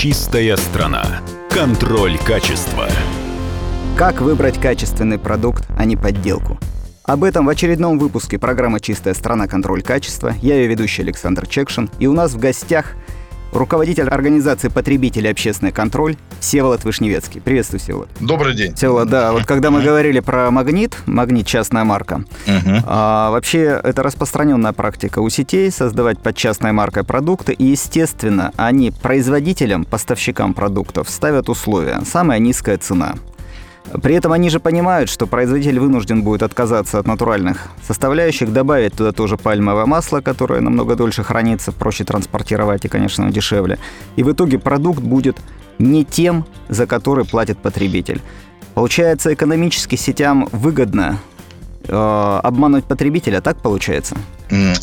Чистая страна. Контроль качества. Как выбрать качественный продукт, а не подделку? Об этом в очередном выпуске программы «Чистая страна. Контроль качества». Я ее ведущий Александр Чекшин. И у нас в гостях руководитель организации «Потребители. Общественный контроль» Всеволод Вышневецкий. Приветствую, Всеволод. Добрый день. Всеволод, да, вот когда мы говорили про «Магнит», «Магнит» — частная марка, а, вообще это распространенная практика у сетей создавать под частной маркой продукты, и, естественно, они производителям, поставщикам продуктов ставят условия. Самая низкая цена — при этом они же понимают, что производитель вынужден будет отказаться от натуральных составляющих, добавить туда тоже пальмовое масло, которое намного дольше хранится, проще транспортировать и, конечно, дешевле. И в итоге продукт будет не тем, за который платит потребитель. Получается, экономически сетям выгодно э, обмануть потребителя, так получается?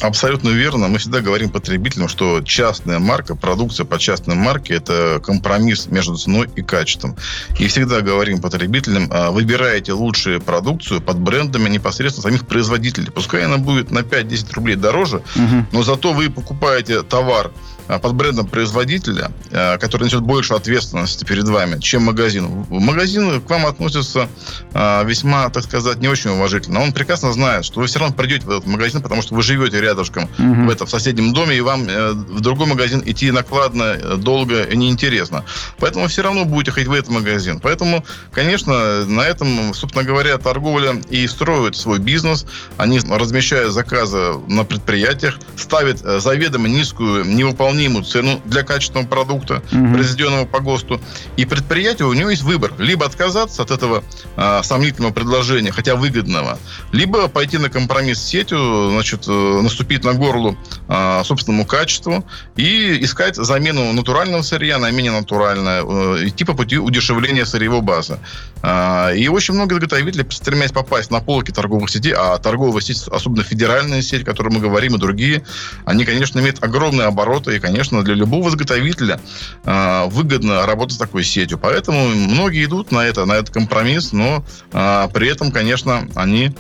Абсолютно верно. Мы всегда говорим потребителям, что частная марка, продукция по частной марке – это компромисс между ценой и качеством. И всегда говорим потребителям, а, выбирайте лучшую продукцию под брендами непосредственно самих производителей. Пускай она будет на 5-10 рублей дороже, угу. но зато вы покупаете товар а, под брендом производителя, а, который несет больше ответственности перед вами, чем магазин. Магазин к вам относится весьма, так сказать, не очень уважительно. Он прекрасно знает, что вы все равно придете в этот магазин, потому что вы живете живете рядышком угу. в, этом, в соседнем доме, и вам э, в другой магазин идти накладно, э, долго и неинтересно. Поэтому все равно будете ходить в этот магазин. Поэтому, конечно, на этом, собственно говоря, торговля и строит свой бизнес. Они размещают заказы на предприятиях, ставят э, заведомо низкую, невыполнимую цену для качественного продукта, угу. произведенного по ГОСТу. И предприятие, у него есть выбор. Либо отказаться от этого э, сомнительного предложения, хотя выгодного, либо пойти на компромисс с сетью, значит, наступить на горло а, собственному качеству и искать замену натурального сырья на менее натуральное, э, идти по пути удешевления сырьевой базы. А, и очень много изготовителей, стремясь попасть на полки торговых сетей, а торговая сеть, особенно федеральная сеть, о которой мы говорим, и другие, они, конечно, имеют огромные обороты, и, конечно, для любого изготовителя а, выгодно работать с такой сетью. Поэтому многие идут на это, на этот компромисс, но при этом, конечно, они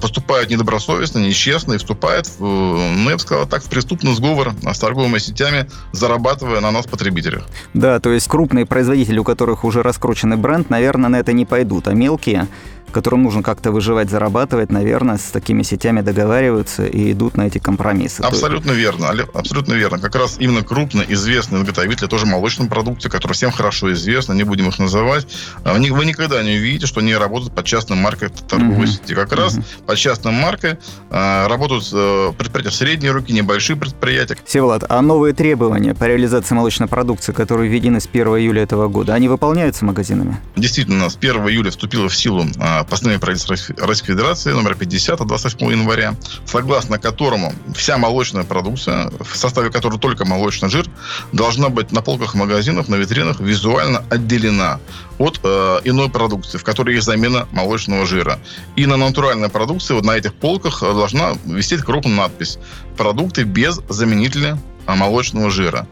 поступают недобросовестно, нечестно и вступают ну, я бы сказал так, в преступный сговор с торговыми сетями, зарабатывая на нас, потребителях. Да, то есть крупные производители, у которых уже раскрученный бренд, наверное, на это не пойдут, а мелкие которым нужно как-то выживать, зарабатывать, наверное, с такими сетями договариваются и идут на эти компромиссы. Абсолютно верно, абсолютно верно. Как раз именно крупные, известные изготовители тоже молочной продукции, которые всем хорошо известны, не будем их называть, а вы никогда не увидите, что они работают под частной маркой торговой uh-huh. сети. Как раз uh-huh. под частной маркой а, работают а, предприятия средней руки, небольшие предприятия. Всеволод, а новые требования по реализации молочной продукции, которые введены с 1 июля этого года, они выполняются магазинами? Действительно, с 1 июля вступила в силу а, постановление правительства Российской Федерации номер 50 от 28 января, согласно которому вся молочная продукция, в составе которой только молочный жир, должна быть на полках магазинов, на витринах визуально отделена от э, иной продукции, в которой есть замена молочного жира. И на натуральной продукции вот на этих полках должна висеть крупная надпись «Продукты без заменителя молочного жира.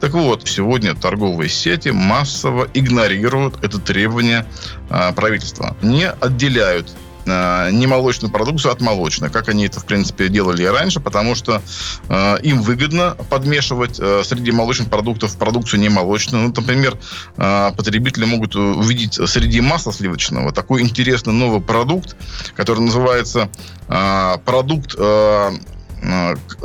Так вот, сегодня торговые сети массово игнорируют это требование а, правительства. Не отделяют а, не молочную продукцию от молочной, как они это, в принципе, делали и раньше, потому что э, им выгодно подмешивать э, среди молочных продуктов продукцию не молочную. Ну, например, э, потребители могут увидеть среди масла сливочного такой интересный новый продукт, который называется э, продукт э,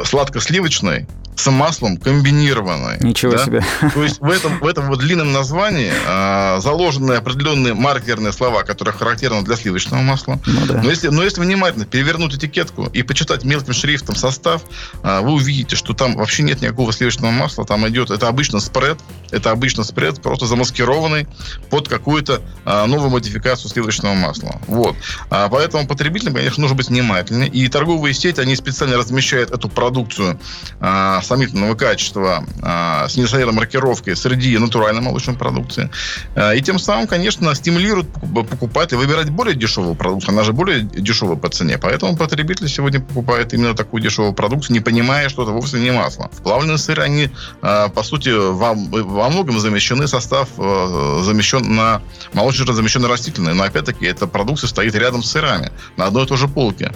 сладко-сливочный с маслом комбинированной. Ничего да? себе. То есть в этом, в этом вот длинном названии э, заложены определенные маркерные слова, которые характерны для сливочного масла. Ну, да. но, если, но если внимательно перевернуть этикетку и почитать мелким шрифтом состав, э, вы увидите, что там вообще нет никакого сливочного масла. Там идет, это обычно спред, это обычно спред, просто замаскированный под какую-то э, новую модификацию сливочного масла. Вот. А поэтому потребителям, конечно, нужно быть внимательнее. И торговые сети, они специально размещают эту продукцию э, сомнительного качества а, с недостоверной маркировкой среди натуральной молочной продукции. А, и тем самым, конечно, стимулирует покупателя выбирать более дешевую продукцию. Она же более дешевая по цене. Поэтому потребитель сегодня покупает именно такую дешевую продукцию, не понимая, что это вовсе не масло. Плавленые сыры, они, а, по сути, во, во многом замещены, состав замещен на молочный жир замещен на растительный. Но, опять-таки, эта продукция стоит рядом с сырами на одной и той же полке.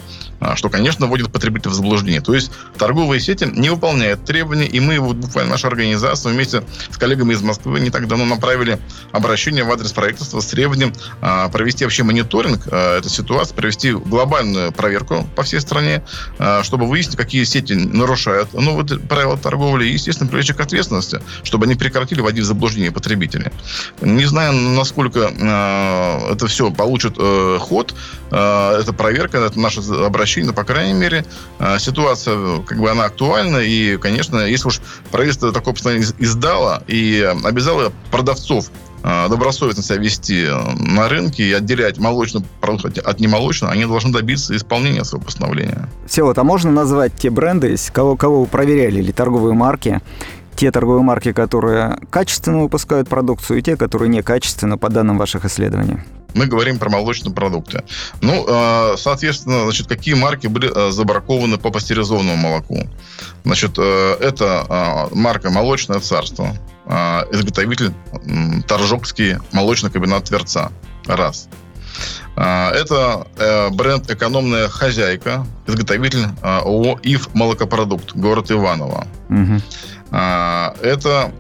Что, конечно, вводит потребителя в заблуждение. То есть торговые сети не выполняют требования, и мы, вот буквально наша организация вместе с коллегами из Москвы не так давно направили обращение в адрес правительства с требованием а, провести вообще мониторинг а, этой ситуации, провести глобальную проверку по всей стране, а, чтобы выяснить, какие сети нарушают новые правила торговли и, естественно, привлечь к ответственности, чтобы они прекратили вводить в заблуждение потребителей. Не знаю, насколько а, это все получит а, ход, а, эта проверка, это наше обращение, но, по крайней мере, а, ситуация, как бы она актуальна, и, конечно, если уж правительство такое постановление издало и обязало продавцов а, добросовестно себя вести на рынке и отделять молочный продукт от немолочного, они должны добиться исполнения своего постановления. Все, вот, а можно назвать те бренды, кого, кого вы проверяли, или торговые марки, те торговые марки, которые качественно выпускают продукцию, и те, которые некачественно по данным ваших исследований? Мы говорим про молочные продукты. Ну, а, соответственно, значит, какие марки были а, забракованы по пастеризованному молоку? Значит, э, это марка «Молочное царство», изготовитель Торжокский молочный комбинат Тверца. Раз. Это э, бренд «Экономная хозяйка», изготовитель ООО «ИФ Молокопродукт», город Иваново. Угу. Это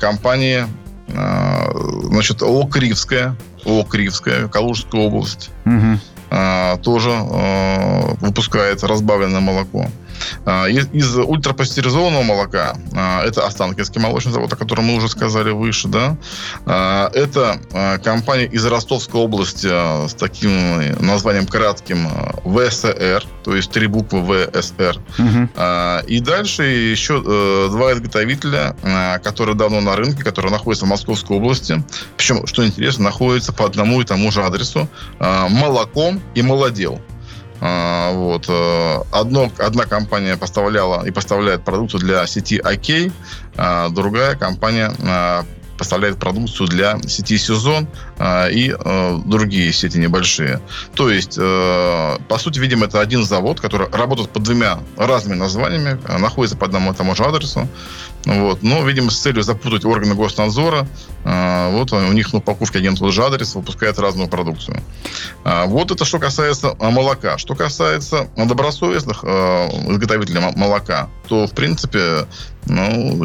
компания значит, ООО «Кривская», ООО «Кривская», Калужская область. Угу. Тоже выпускает разбавленное молоко. А, из, из ультрапастеризованного молока, а, это Останкинский молочный завод, о котором мы уже сказали выше, да, а, это компания из Ростовской области с таким названием кратким ВСР, то есть три буквы ВСР. Угу. И дальше еще э, два изготовителя, которые давно на рынке, которые находятся в Московской области. Причем, что интересно, находятся по одному и тому же адресу. Молоком и молодел. Вот. Э, одно, одна компания поставляла и поставляет продукцию для сети ОК, а другая компания а, поставляет продукцию для сети «Сезон» и э, другие сети небольшие. То есть, э, по сути, видимо, это один завод, который работает под двумя разными названиями, находится по одному и тому же адресу. Вот. Но, видимо, с целью запутать органы госнадзора, э, вот у них на упаковке один и тот же адрес выпускает разную продукцию. Э, вот это что касается э, молока. Что касается добросовестных изготовителей молока, то, в принципе, ну,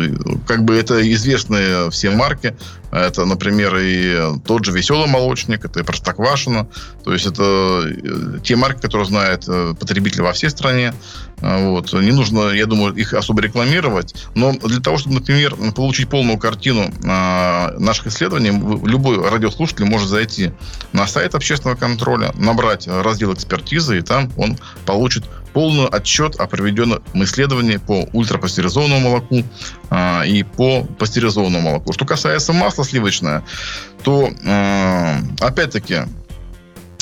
как бы это известные все марки. Это, например, и тот же «Веселый молочник», это и «Простоквашино». То есть это те марки, которые знают потребители во всей стране. Вот. Не нужно, я думаю, их особо рекламировать. Но для того, чтобы, например, получить полную картину э, наших исследований, любой радиослушатель может зайти на сайт общественного контроля, набрать раздел экспертизы, и там он получит полный отчет о проведенном исследовании по ультрапастеризованному молоку э, и по пастеризованному молоку. Что касается масла сливочное, то, э, опять-таки,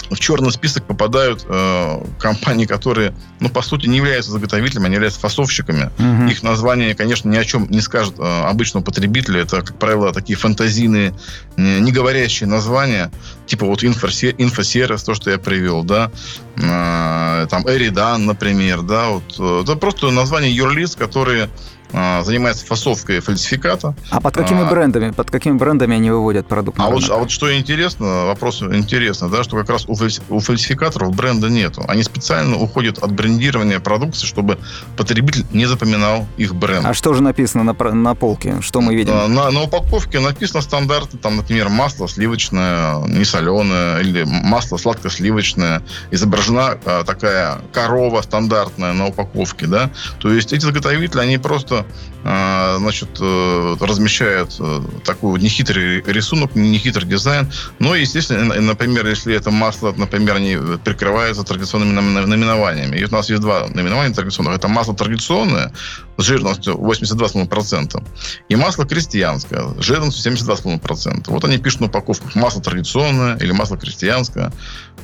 в черный список попадают э, компании, которые, ну, по сути, не являются заготовителями, они являются фасовщиками. Угу. Их название, конечно, ни о чем не скажет э, обычному потребителю. Это, как правило, такие фантазийные, не, не говорящие названия, типа вот инфосервис, то, что я привел, да, э, там Эридан, например, да, вот. Э, это просто название юрлиц, которые занимается фасовкой фальсификата. А под какими а, брендами? Под какими брендами они выводят продукт? А вот, а вот что интересно, вопрос интересно, да, что как раз у, у фальсификаторов бренда нету. Они специально уходят от брендирования продукции, чтобы потребитель не запоминал их бренд. А что же написано на, на полке? Что мы видим? А, на, на упаковке написано стандарты, там, например, масло сливочное, не соленое, или масло сладко-сливочное. Изображена а, такая корова стандартная на упаковке, да. То есть эти заготовители, они просто что а, значит, э, размещают э, такой нехитрый рисунок, нехитрый дизайн. Но, естественно, например, если это масло, например, они прикрываются традиционными наименованиями. И у нас есть два наименования традиционных. Это масло традиционное с жирностью 82,5%. И масло крестьянское с жирностью 72,5%. Вот они пишут на упаковках масло традиционное или масло крестьянское.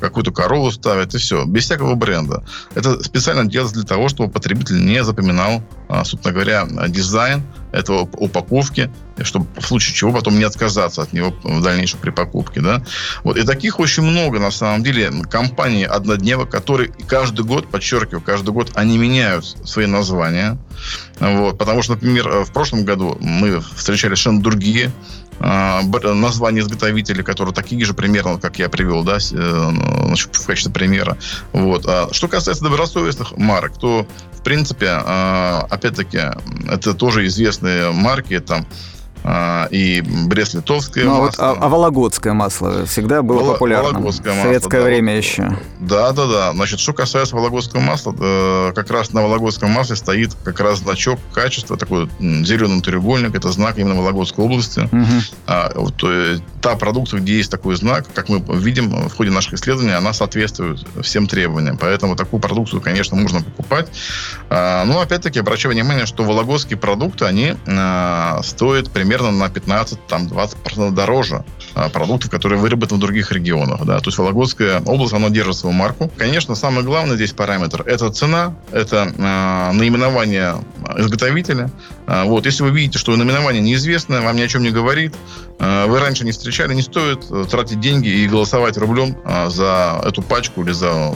Какую-то корову ставят, и все. Без всякого бренда. Это специально делается для того, чтобы потребитель не запоминал, а, собственно говоря, дизайн этого упаковки, чтобы в случае чего потом не отказаться от него в дальнейшем при покупке. Да? Вот. И таких очень много, на самом деле, компаний однодневок, которые каждый год, подчеркиваю, каждый год они меняют свои названия. Вот. Потому что, например, в прошлом году мы встречали совершенно другие а, названия изготовителей, которые такие же примерно, как я привел, да, э, в качестве примера. Вот. А что касается добросовестных марок, то принципе, опять-таки, это тоже известные марки, там, а, и Брест-Литовское ну, масло. Вот, а, а Вологодское масло всегда было Вол- популярным. Вологодское масло, в советское да, время еще. Да, да, да. Значит, что касается Вологодского масла, э, как раз на Вологодском масле стоит как раз значок качества, такой зеленый треугольник, это знак именно Вологодской области. Угу. А, вот, то, та продукция, где есть такой знак, как мы видим в ходе наших исследований, она соответствует всем требованиям. Поэтому такую продукцию, конечно, можно покупать. А, но, опять-таки, обращаю внимание, что вологодские продукты, они а, стоят примерно примерно на 15-20% дороже а, продуктов, которые выработаны в других регионах. Да. То есть Вологодская область, она держит свою марку. Конечно, самый главный здесь параметр – это цена, это э, наименование изготовителя. Э, вот. Если вы видите, что наименование неизвестное, вам ни о чем не говорит, э, вы раньше не встречали, не стоит тратить деньги и голосовать рублем э, за эту пачку или за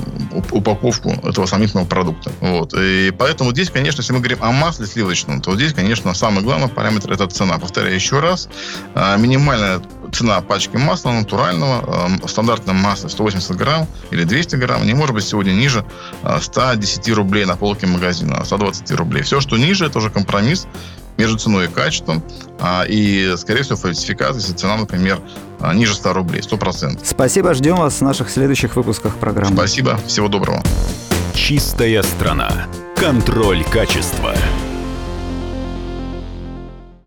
упаковку этого сомнительного продукта. Вот. И поэтому здесь, конечно, если мы говорим о масле сливочном, то здесь, конечно, самый главный параметр – это цена. Повторяю, повторяю еще раз, а, минимальная цена пачки масла натурального, а, стандартное масло 180 грамм или 200 грамм, не может быть сегодня ниже 110 а, рублей на полке магазина, 120 рублей. Все, что ниже, это уже компромисс между ценой и качеством. И, скорее всего, фальсификация, если цена, например, ниже 100 рублей, 100%. Спасибо, ждем вас в наших следующих выпусках программы. Спасибо, всего доброго. Чистая страна. Контроль качества.